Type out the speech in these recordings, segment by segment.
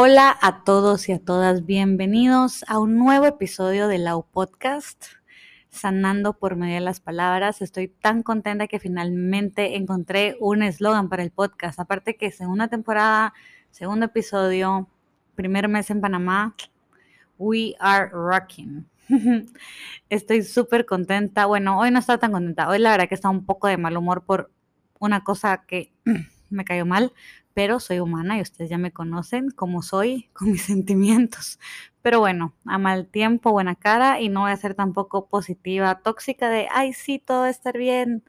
Hola a todos y a todas, bienvenidos a un nuevo episodio de Lau Podcast, Sanando por medio de las palabras. Estoy tan contenta que finalmente encontré un eslogan para el podcast. Aparte que segunda temporada, segundo episodio, primer mes en Panamá, we are rocking. Estoy súper contenta. Bueno, hoy no estaba tan contenta. Hoy la verdad que está un poco de mal humor por una cosa que me cayó mal, pero soy humana y ustedes ya me conocen como soy con mis sentimientos. Pero bueno, a mal tiempo, buena cara y no voy a ser tampoco positiva, tóxica de, ay, sí, todo va a estar bien,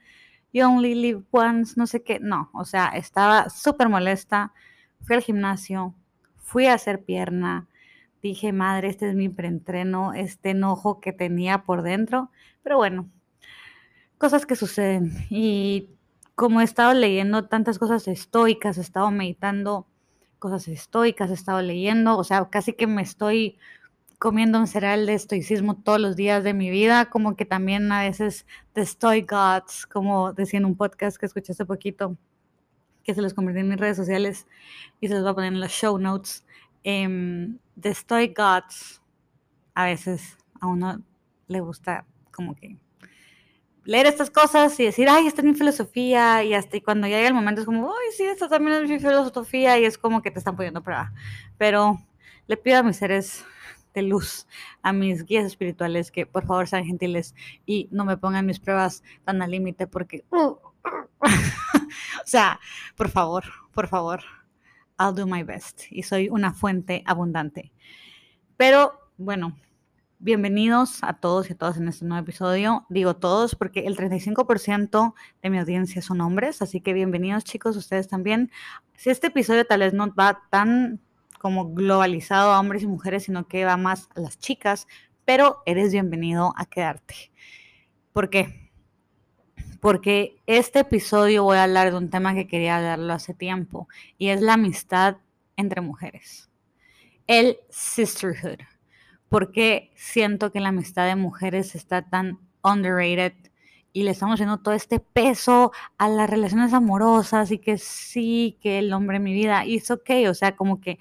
you only live once, no sé qué. No, o sea, estaba súper molesta, fui al gimnasio, fui a hacer pierna, dije, madre, este es mi preentreno, este enojo que tenía por dentro, pero bueno, cosas que suceden y como he estado leyendo tantas cosas estoicas, he estado meditando cosas estoicas, he estado leyendo, o sea, casi que me estoy comiendo un cereal de estoicismo todos los días de mi vida, como que también a veces The Stoic Gods, como decía en un podcast que escuché hace poquito, que se los convertí en mis redes sociales y se los voy a poner en los show notes. Eh, The Stoic Gods, a veces a uno le gusta como que leer estas cosas y decir, ay, esta es mi filosofía, y hasta cuando llega el momento es como, ay, sí, esta también es mi filosofía, y es como que te están poniendo prueba. Pero le pido a mis seres de luz, a mis guías espirituales, que por favor sean gentiles y no me pongan mis pruebas tan al límite, porque, o sea, por favor, por favor, I'll do my best, y soy una fuente abundante. Pero, bueno, Bienvenidos a todos y a todas en este nuevo episodio. Digo todos porque el 35% de mi audiencia son hombres, así que bienvenidos chicos, ustedes también. Si este episodio tal vez no va tan como globalizado a hombres y mujeres, sino que va más a las chicas, pero eres bienvenido a quedarte. ¿Por qué? Porque este episodio voy a hablar de un tema que quería hablarlo hace tiempo y es la amistad entre mujeres. El sisterhood porque siento que la amistad de mujeres está tan underrated y le estamos haciendo todo este peso a las relaciones amorosas y que sí, que el hombre en mi vida, es ok, o sea, como que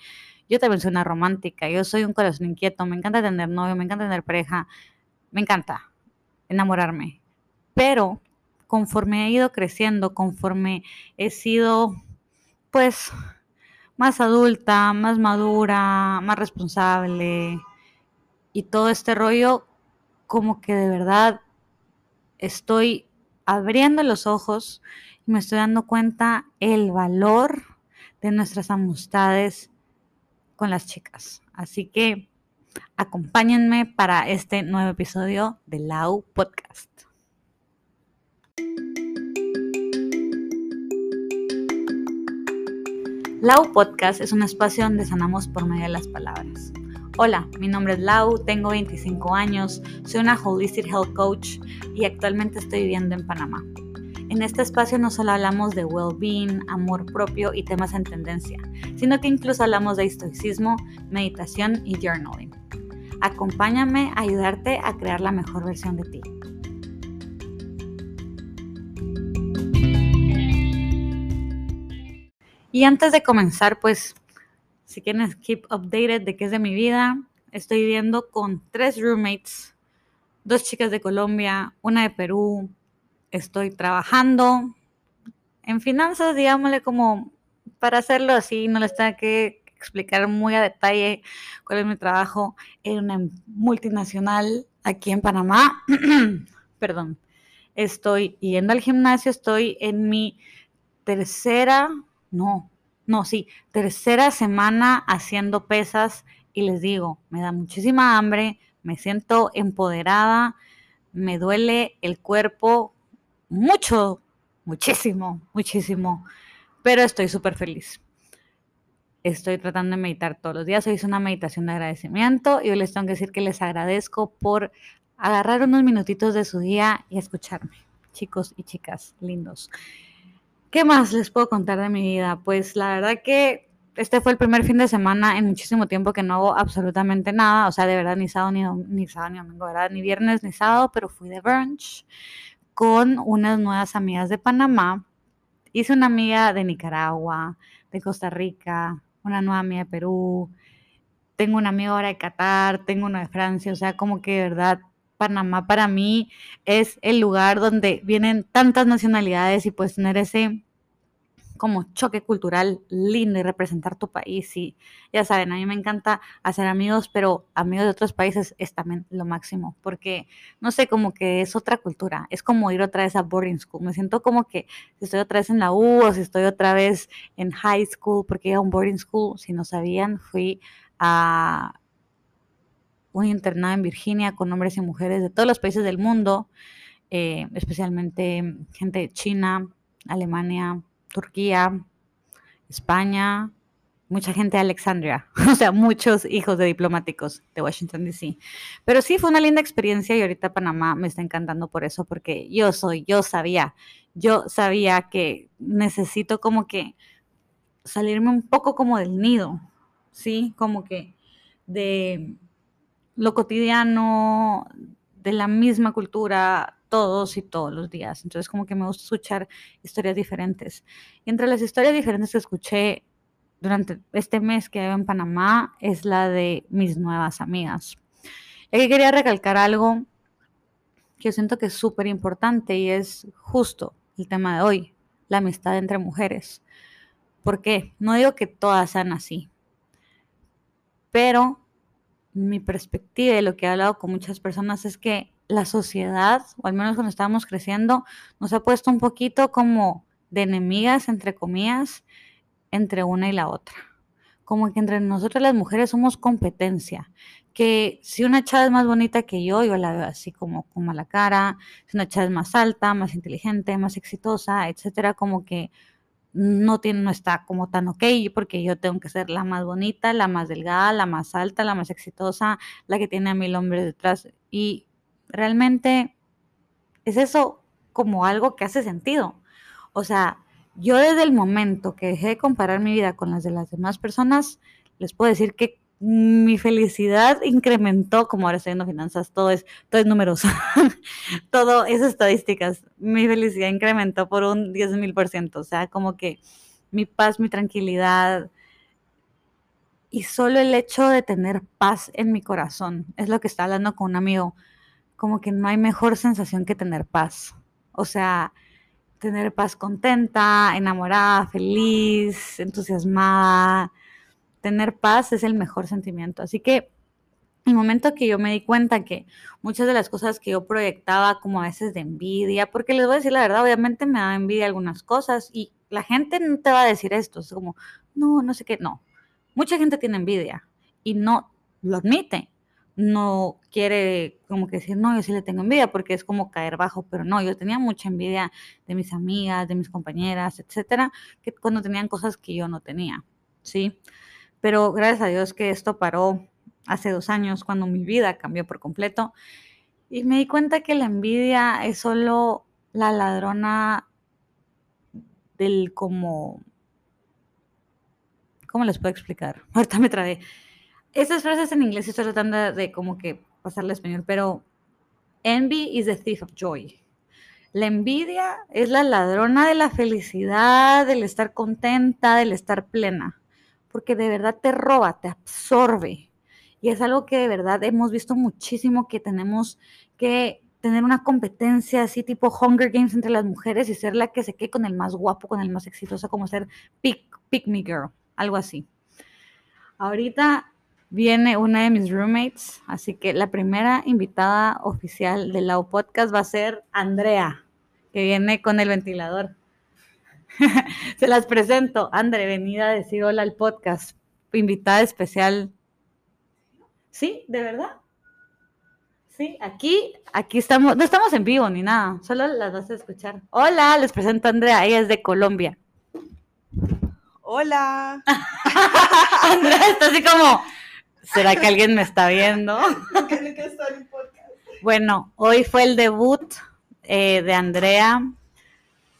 yo también soy una romántica, yo soy un corazón inquieto, me encanta tener novio, me encanta tener pareja, me encanta enamorarme, pero conforme he ido creciendo, conforme he sido, pues, más adulta, más madura, más responsable, y todo este rollo, como que de verdad estoy abriendo los ojos y me estoy dando cuenta el valor de nuestras amistades con las chicas. Así que acompáñenme para este nuevo episodio de Lau Podcast. Lau Podcast es un espacio donde sanamos por medio de las palabras. Hola, mi nombre es Lau, tengo 25 años, soy una Holistic Health Coach y actualmente estoy viviendo en Panamá. En este espacio no solo hablamos de well-being, amor propio y temas en tendencia, sino que incluso hablamos de estoicismo, meditación y journaling. Acompáñame a ayudarte a crear la mejor versión de ti. Y antes de comenzar, pues si quieren keep updated de qué es de mi vida, estoy viviendo con tres roommates, dos chicas de Colombia, una de Perú. Estoy trabajando en finanzas, digámosle como para hacerlo así, no les tengo que explicar muy a detalle cuál es mi trabajo en una multinacional aquí en Panamá. Perdón. Estoy yendo al gimnasio, estoy en mi tercera, no, no, sí, tercera semana haciendo pesas y les digo, me da muchísima hambre, me siento empoderada, me duele el cuerpo mucho, muchísimo, muchísimo, pero estoy súper feliz. Estoy tratando de meditar todos los días. Hoy hice una meditación de agradecimiento y hoy les tengo que decir que les agradezco por agarrar unos minutitos de su día y escucharme, chicos y chicas lindos. ¿Qué más les puedo contar de mi vida? Pues la verdad que este fue el primer fin de semana en muchísimo tiempo que no hago absolutamente nada, o sea, de verdad ni sábado ni, ni sábado domingo, ¿verdad? Ni viernes ni sábado, pero fui de brunch con unas nuevas amigas de Panamá. Hice una amiga de Nicaragua, de Costa Rica, una nueva amiga de Perú, tengo una amiga ahora de Qatar, tengo una de Francia, o sea, como que de verdad Panamá para mí es el lugar donde vienen tantas nacionalidades y puedes tener ese como choque cultural lindo y representar tu país. Y ya saben, a mí me encanta hacer amigos, pero amigos de otros países es también lo máximo, porque no sé, como que es otra cultura, es como ir otra vez a boarding school. Me siento como que si estoy otra vez en la U o si estoy otra vez en high school, porque iba a un boarding school, si no sabían, fui a un internado en Virginia con hombres y mujeres de todos los países del mundo, eh, especialmente gente de China, Alemania, Turquía, España, mucha gente de Alexandria, o sea, muchos hijos de diplomáticos de Washington, D.C. Pero sí fue una linda experiencia y ahorita Panamá me está encantando por eso, porque yo soy, yo sabía, yo sabía que necesito como que salirme un poco como del nido, ¿sí? Como que de lo cotidiano, de la misma cultura, todos y todos los días. Entonces, como que me gusta escuchar historias diferentes. Y entre las historias diferentes que escuché durante este mes que vivo en Panamá es la de mis nuevas amigas. Y aquí quería recalcar algo que yo siento que es súper importante y es justo el tema de hoy, la amistad entre mujeres. ¿Por qué? No digo que todas sean así, pero mi perspectiva y lo que he hablado con muchas personas es que la sociedad, o al menos cuando estábamos creciendo, nos ha puesto un poquito como de enemigas, entre comillas, entre una y la otra. Como que entre nosotras las mujeres somos competencia. Que si una chava es más bonita que yo, yo la veo así como, como a la cara. Si una chava es más alta, más inteligente, más exitosa, etcétera, como que no, tiene, no está como tan ok, porque yo tengo que ser la más bonita, la más delgada, la más alta, la más exitosa, la que tiene a mil hombres detrás. Y realmente es eso como algo que hace sentido. O sea, yo desde el momento que dejé de comparar mi vida con las de las demás personas, les puedo decir que mi felicidad incrementó, como ahora estoy viendo finanzas, todo es, todo es todo es estadísticas. Mi felicidad incrementó por un 10 mil por ciento, o sea, como que mi paz, mi tranquilidad y solo el hecho de tener paz en mi corazón, es lo que está hablando con un amigo, como que no hay mejor sensación que tener paz. O sea, tener paz contenta, enamorada, feliz, entusiasmada tener paz es el mejor sentimiento. Así que el momento que yo me di cuenta que muchas de las cosas que yo proyectaba como a veces de envidia, porque les voy a decir la verdad, obviamente me da envidia algunas cosas y la gente no te va a decir esto, es como, no, no sé qué, no. Mucha gente tiene envidia y no lo admite. No quiere como que decir, no, yo sí le tengo envidia porque es como caer bajo, pero no, yo tenía mucha envidia de mis amigas, de mis compañeras, etcétera, que cuando tenían cosas que yo no tenía, ¿sí? Pero gracias a Dios que esto paró hace dos años cuando mi vida cambió por completo y me di cuenta que la envidia es solo la ladrona del como... ¿Cómo les puedo explicar? Ahorita me trae. Esas frases en inglés estoy tratando de como que pasarle a español, pero envy is the thief of joy. La envidia es la ladrona de la felicidad, del estar contenta, del estar plena porque de verdad te roba, te absorbe. Y es algo que de verdad hemos visto muchísimo que tenemos que tener una competencia así tipo Hunger Games entre las mujeres y ser la que se quede con el más guapo, con el más exitoso, como ser pick, pick me girl, algo así. Ahorita viene una de mis roommates, así que la primera invitada oficial del Lau Podcast va a ser Andrea, que viene con el ventilador. Se las presento. André, venida a decir hola al podcast. Invitada especial. ¿Sí? ¿De verdad? Sí, aquí, aquí estamos, no estamos en vivo ni nada, solo las vas a escuchar. Hola, les presento a Andrea, ella es de Colombia. Hola. Andrea está así como, ¿será que alguien me está viendo? bueno, hoy fue el debut eh, de Andrea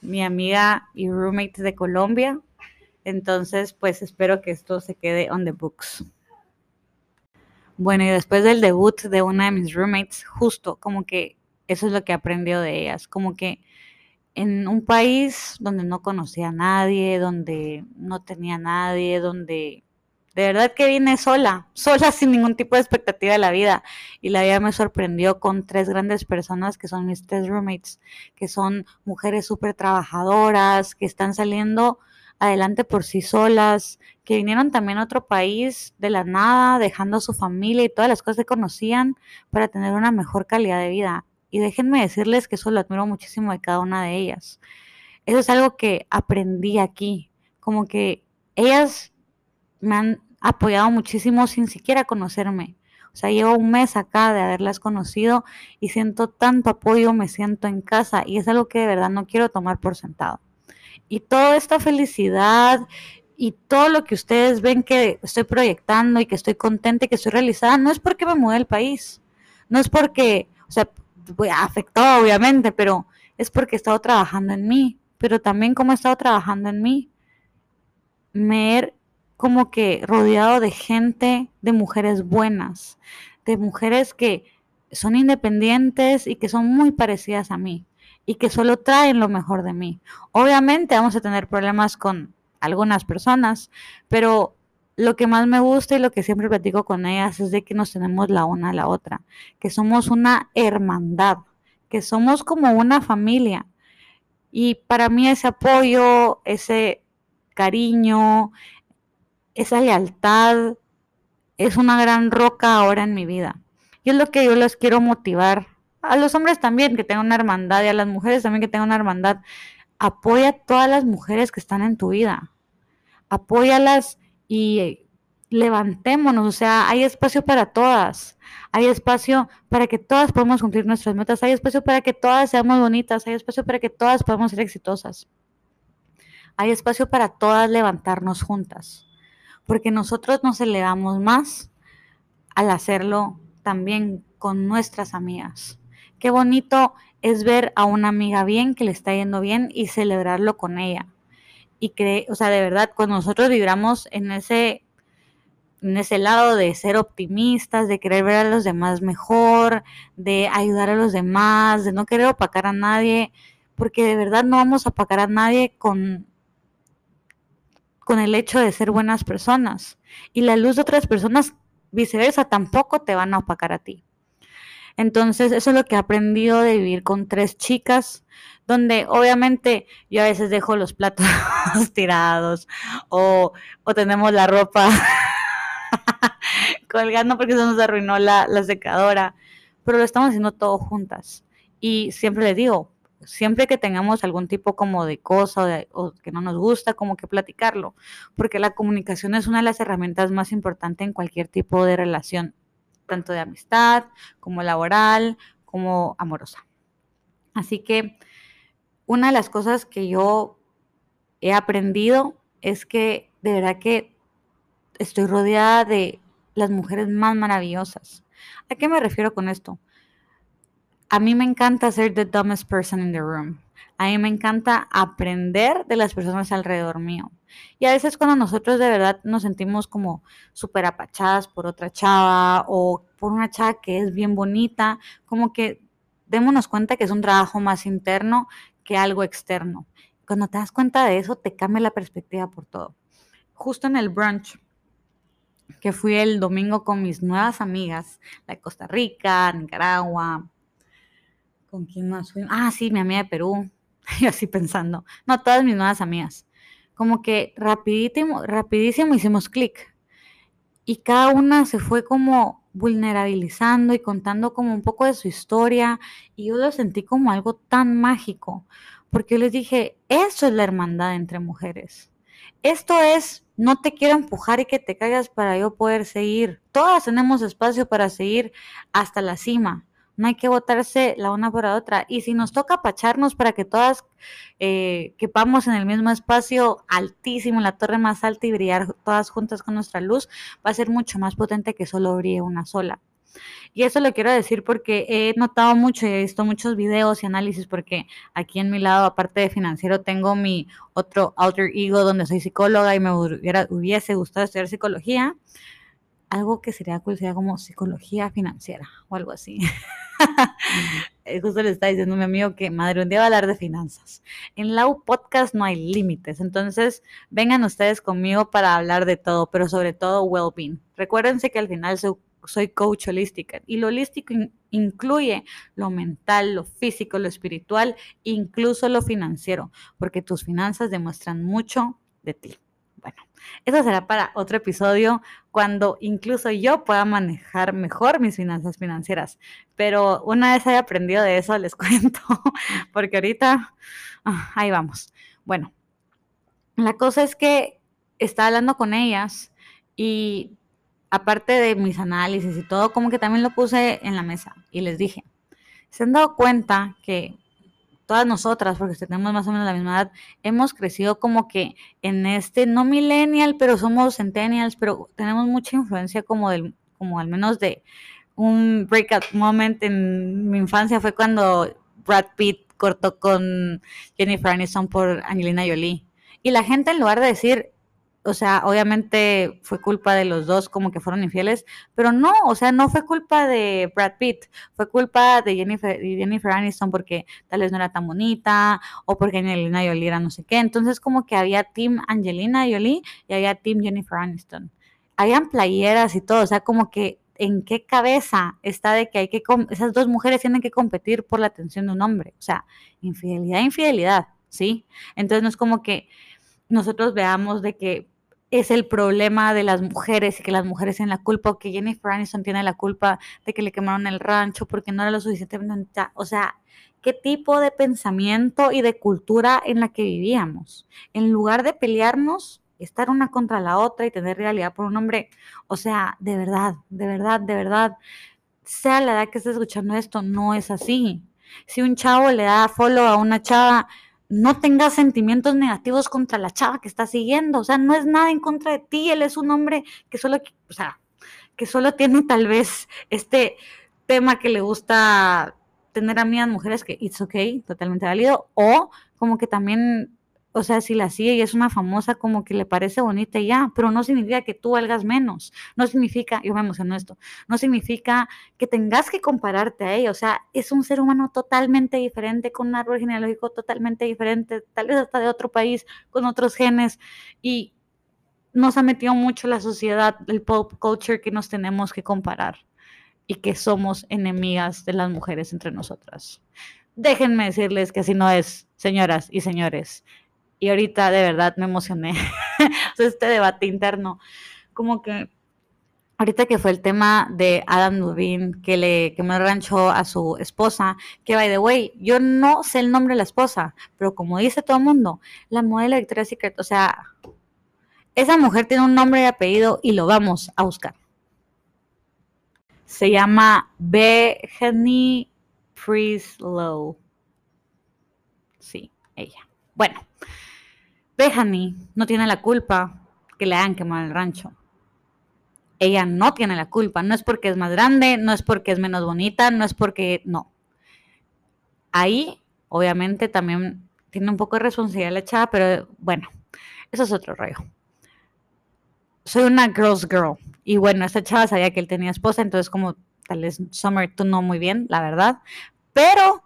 mi amiga y roommate de Colombia. Entonces, pues espero que esto se quede on the books. Bueno, y después del debut de una de mis roommates, justo como que eso es lo que aprendió de ellas, como que en un país donde no conocía a nadie, donde no tenía a nadie, donde De verdad que vine sola, sola sin ningún tipo de expectativa de la vida. Y la vida me sorprendió con tres grandes personas que son mis tres roommates, que son mujeres súper trabajadoras, que están saliendo adelante por sí solas, que vinieron también a otro país de la nada, dejando a su familia y todas las cosas que conocían para tener una mejor calidad de vida. Y déjenme decirles que eso lo admiro muchísimo de cada una de ellas. Eso es algo que aprendí aquí, como que ellas me han apoyado muchísimo sin siquiera conocerme. O sea, llevo un mes acá de haberlas conocido y siento tanto apoyo, me siento en casa y es algo que de verdad no quiero tomar por sentado. Y toda esta felicidad y todo lo que ustedes ven que estoy proyectando y que estoy contenta y que estoy realizada, no es porque me mudé del país, no es porque, o sea, afectó obviamente, pero es porque he estado trabajando en mí, pero también como he estado trabajando en mí, me he como que rodeado de gente, de mujeres buenas, de mujeres que son independientes y que son muy parecidas a mí y que solo traen lo mejor de mí. Obviamente vamos a tener problemas con algunas personas, pero lo que más me gusta y lo que siempre platico con ellas es de que nos tenemos la una a la otra, que somos una hermandad, que somos como una familia. Y para mí ese apoyo, ese cariño, esa lealtad es una gran roca ahora en mi vida. Y es lo que yo les quiero motivar. A los hombres también, que tengan una hermandad, y a las mujeres también que tengan una hermandad. Apoya a todas las mujeres que están en tu vida. Apóyalas y levantémonos. O sea, hay espacio para todas. Hay espacio para que todas podamos cumplir nuestras metas. Hay espacio para que todas seamos bonitas. Hay espacio para que todas podamos ser exitosas. Hay espacio para todas levantarnos juntas porque nosotros nos elevamos más al hacerlo también con nuestras amigas. Qué bonito es ver a una amiga bien, que le está yendo bien y celebrarlo con ella. Y cree, o sea, de verdad, cuando nosotros vibramos en ese en ese lado de ser optimistas, de querer ver a los demás mejor, de ayudar a los demás, de no querer opacar a nadie, porque de verdad no vamos a opacar a nadie con con el hecho de ser buenas personas. Y la luz de otras personas, viceversa, tampoco te van a opacar a ti. Entonces, eso es lo que he aprendido de vivir con tres chicas, donde obviamente yo a veces dejo los platos tirados o, tenemos la ropa colgando porque se nos arruinó la, la secadora, pero lo estamos haciendo todo juntas. Y siempre le digo, siempre que tengamos algún tipo como de cosa o, que no nos gusta, como que platicarlo, porque la comunicación es una de las herramientas más importantes en cualquier tipo de relación, tanto de amistad como laboral, como amorosa. Así que una de las cosas que yo he aprendido es que de verdad que estoy rodeada de las mujeres más maravillosas. ¿A qué me refiero con esto? A mí me encanta ser the dumbest person in the room. A mí me encanta aprender de las personas alrededor mío. Y a veces cuando nosotros de verdad nos sentimos como súper apachadas por otra chava o por una chava que es bien bonita, como que démonos cuenta que es un trabajo más interno que algo externo. Cuando te das cuenta de eso, te cambia la perspectiva por todo. Justo en el brunch que fui el domingo con mis nuevas amigas, de Costa Rica, Nicaragua, ¿Con quién más fui? Ah, sí, mi amiga de Perú. Yo así pensando. No, todas mis nuevas amigas. Como que rapidísimo, rapidísimo hicimos clic. Y cada una se fue como vulnerabilizando y contando como un poco de su historia. Y yo lo sentí como algo tan mágico. Porque yo les dije, eso es la hermandad entre mujeres. Esto es, no te quiero empujar y que te caigas para yo poder seguir. Todas tenemos espacio para seguir hasta la cima no hay que votarse la una por la otra. Y si nos toca apacharnos para que todas eh, quepamos en el mismo espacio altísimo, en la torre más alta y brillar todas juntas con nuestra luz, va a ser mucho más potente que solo brille una sola. Y eso lo quiero decir porque he notado mucho y he visto muchos videos y análisis porque aquí en mi lado, aparte de financiero, tengo mi otro alter ego donde soy psicóloga y me hubiese gustado estudiar psicología algo que sería cool, sería como psicología financiera o algo así. Eh, justo le está diciendo mi amigo que madre, un día va a hablar de finanzas. En Lau Podcast no hay límites, entonces vengan ustedes conmigo para hablar de todo, pero sobre todo well-being. Recuérdense que al final soy, coach holística y lo holístico incluye lo mental, lo físico, lo espiritual, incluso lo financiero, porque tus finanzas demuestran mucho de ti. Bueno, eso será para otro episodio cuando incluso yo pueda manejar mejor mis finanzas financieras. Pero una vez haya aprendido de eso, les cuento, porque ahorita ah, ahí vamos. Bueno, la cosa es que estaba hablando con ellas y aparte de mis análisis y todo, como que también lo puse en la mesa y les dije, ¿se han dado cuenta que todas nosotras, porque tenemos más o menos la misma edad, hemos crecido como que en este, no millennial, pero somos centennials, pero tenemos mucha influencia como del, como al menos de un breakout moment en mi infancia fue cuando Brad Pitt cortó con Jennifer Aniston por Angelina Jolie. Y la gente en lugar de decir, o sea, obviamente fue culpa de los dos como que fueron infieles, pero no, o sea, no fue culpa de Brad Pitt, fue culpa de Jennifer, Jennifer Aniston porque tal vez no era tan bonita o porque Angelina Jolie era no sé qué. Entonces como que había Team Angelina Jolie y había Team Jennifer Aniston. Habían playeras y todo, o sea, como que en qué cabeza está de que hay que, esas dos mujeres tienen que competir por la atención de un hombre. O sea, infidelidad, infidelidad, ¿sí? Entonces no es como que nosotros veamos de que es el problema de las mujeres y que las mujeres tienen la culpa o que Jennifer Aniston tiene la culpa de que le quemaron el rancho porque no era lo suficientemente, o sea, qué tipo de pensamiento y de cultura en la que vivíamos. En lugar de pelearnos, estar una contra la otra y tener realidad por un hombre, o sea, de verdad, de verdad, de verdad, sea la edad que esté escuchando esto, no es así. Si un chavo le da follow a una chava, no tengas sentimientos negativos contra la chava que está siguiendo. O sea, no es nada en contra de ti. Él es un hombre que solo, o sea, que solo tiene tal vez este tema que le gusta tener a amigas mujeres que it's okay, totalmente válido. O como que también o sea, si la sigue y es una famosa, como que le parece bonita y ya, pero no significa que tú valgas menos, no significa, yo me emociono esto, no significa que tengas que compararte a ella, o sea, es un ser humano totalmente diferente, con un árbol genealógico totalmente diferente, tal vez hasta de otro país, con otros genes, y nos ha metido mucho la sociedad, el pop culture que nos tenemos que comparar y que somos enemigas de las mujeres entre nosotras. Déjenme decirles que así no es, señoras y señores y ahorita de verdad me emocioné. este debate interno, como que ahorita que fue el tema de Adam Levine, que le quemó el rancho a su esposa, que by the way, yo no sé el nombre de la esposa, pero como dice todo el mundo, la modelo de Victoria's Secret, o sea, esa mujer tiene un nombre y apellido y lo vamos a buscar. Se llama Bethany Priestlow. Sí, ella. Bueno, Bethany no tiene la culpa que le hayan quemado el rancho. Ella no tiene la culpa. No es porque es más grande, no es porque es menos bonita, no es porque no. Ahí, obviamente, también tiene un poco de responsabilidad la chava, pero bueno, eso es otro rollo. Soy una girl's girl. Y bueno, esta chava sabía que él tenía esposa, entonces como tal vez Summer tú no muy bien, la verdad. Pero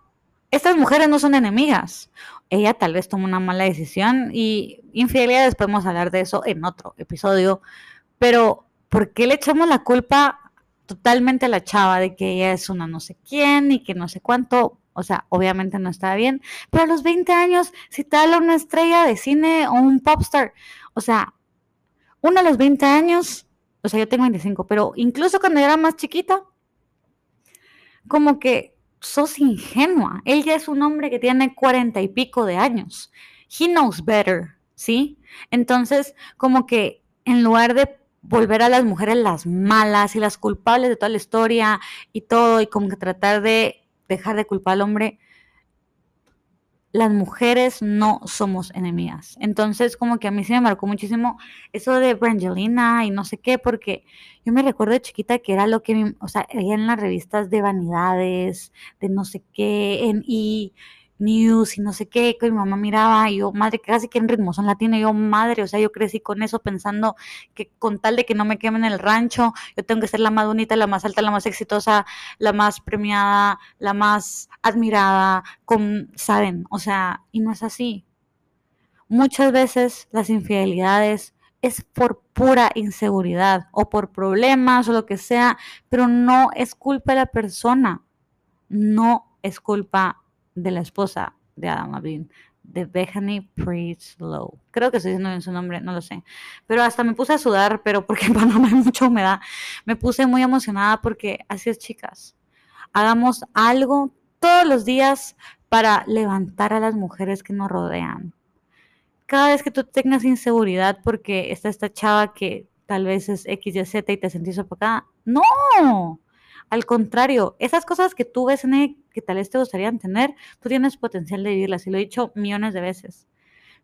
estas mujeres no son enemigas ella tal vez tomó una mala decisión y infidelidades podemos hablar de eso en otro episodio, pero ¿por qué le echamos la culpa totalmente a la chava de que ella es una no sé quién y que no sé cuánto? O sea, obviamente no está bien, pero a los 20 años, si te habla una estrella de cine o un popstar, o sea, una a los 20 años, o sea, yo tengo 25, pero incluso cuando era más chiquita, como que sos ingenua. Él ya es un hombre que tiene cuarenta y pico de años. He knows better, ¿sí? Entonces, como que en lugar de volver a las mujeres las malas y las culpables de toda la historia y todo, y como que tratar de dejar de culpar al hombre, las mujeres no somos enemigas. Entonces, como que a mí sí me marcó muchísimo eso de Brangelina y no sé qué, porque yo me recuerdo de chiquita que era lo que, o sea, veía en las revistas de vanidades, de no sé qué, en, y news y no sé qué, que mi mamá miraba y yo, madre, casi que en ritmo son latino, yo, madre, o sea, yo crecí con eso pensando que con tal de que no me quemen el rancho, yo tengo que ser la más bonita, la más alta, la más exitosa, la más premiada, la más admirada, con, ¿saben? O sea, y no es así. Muchas veces las infidelidades es por pura inseguridad o por problemas o lo que sea, pero no es culpa de la persona, no es culpa de la esposa de Adam Levine, de Bethany Low. Creo que estoy diciendo bien su nombre, no lo sé. Pero hasta me puse a sudar, pero porque en Panamá hay mucha humedad. Me puse muy emocionada porque así es, chicas. Hagamos algo todos los días para levantar a las mujeres que nos rodean cada vez que tú tengas inseguridad porque está esta chava que tal vez es X, Y, te sentís sofocada, no, al contrario, esas cosas que tú ves en que tal vez te gustarían tener, tú tienes potencial de vivirlas y lo he dicho millones de veces.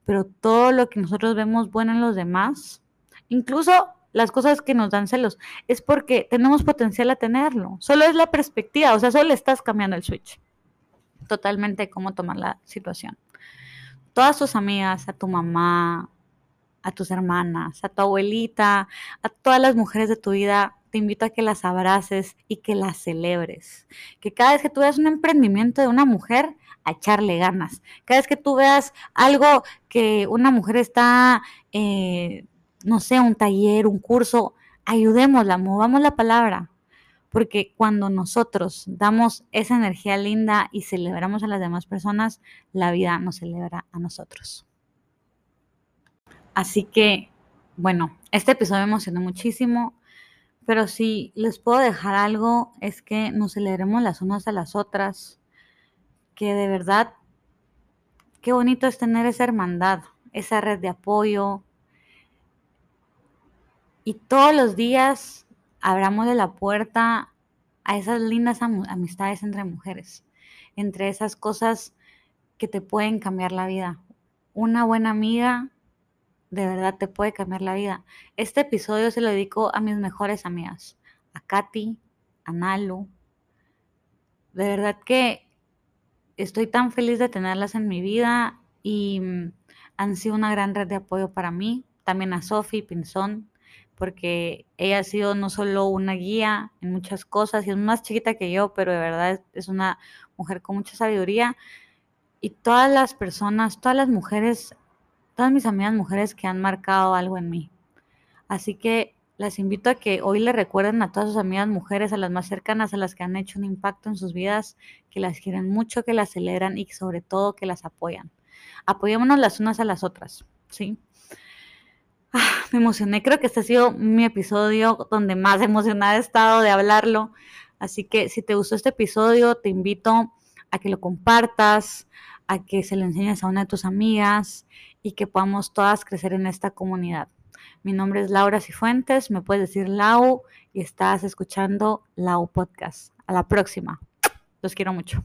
Pero todo lo que nosotros vemos bueno en los demás, incluso las cosas que nos dan celos, es porque tenemos potencial a tenerlo. Solo es la perspectiva, o sea, solo estás cambiando el switch. Totalmente cómo tomar la situación todas tus amigas, a tu mamá, a tus hermanas, a tu abuelita, a todas las mujeres de tu vida, te invito a que las abraces y que las celebres. Que cada vez que tú veas un emprendimiento de una mujer, a echarle ganas. Cada vez que tú veas algo que una mujer está, eh, no sé, un taller, un curso, ayudémosla, movamos la palabra porque cuando nosotros damos esa energía linda y celebramos a las demás personas, la vida nos celebra a nosotros. Así que, bueno, este episodio me emocionó muchísimo, pero si les puedo dejar algo es que nos celebremos las unas a las otras, que de verdad, qué bonito es tener esa hermandad, esa red de apoyo. Y todos los días abramos de la puerta a esas lindas amistades entre mujeres, entre esas cosas que te pueden cambiar la vida. Una buena amiga de verdad te puede cambiar la vida. Este episodio se lo dedico a mis mejores amigas, a Katy, a Nalu. De verdad que estoy tan feliz de tenerlas en mi vida y mm, han sido una gran red de apoyo para mí. También a Sophie Pinzón, porque ella ha sido no solo una guía en muchas cosas y es más chiquita que yo, pero de verdad es una mujer con mucha sabiduría. Y todas las personas, todas las mujeres, todas mis amigas mujeres que han marcado algo en mí. Así que las invito a que hoy le recuerden a todas sus amigas mujeres, a las más cercanas, a las que han hecho un impacto en sus vidas, que las quieren mucho, que las celebran y sobre todo que las apoyan. Apoyémonos las unas a las otras, ¿sí? Ah, me emocioné, creo que este ha sido mi episodio donde más emocionada he estado de hablarlo. Así que si te gustó este episodio, te invito a que lo compartas, a que se lo enseñes a una de tus amigas y que podamos todas crecer en esta comunidad. Mi nombre es Laura Cifuentes, me puedes decir Lau y estás escuchando Lau Podcast. A la próxima. Los quiero mucho.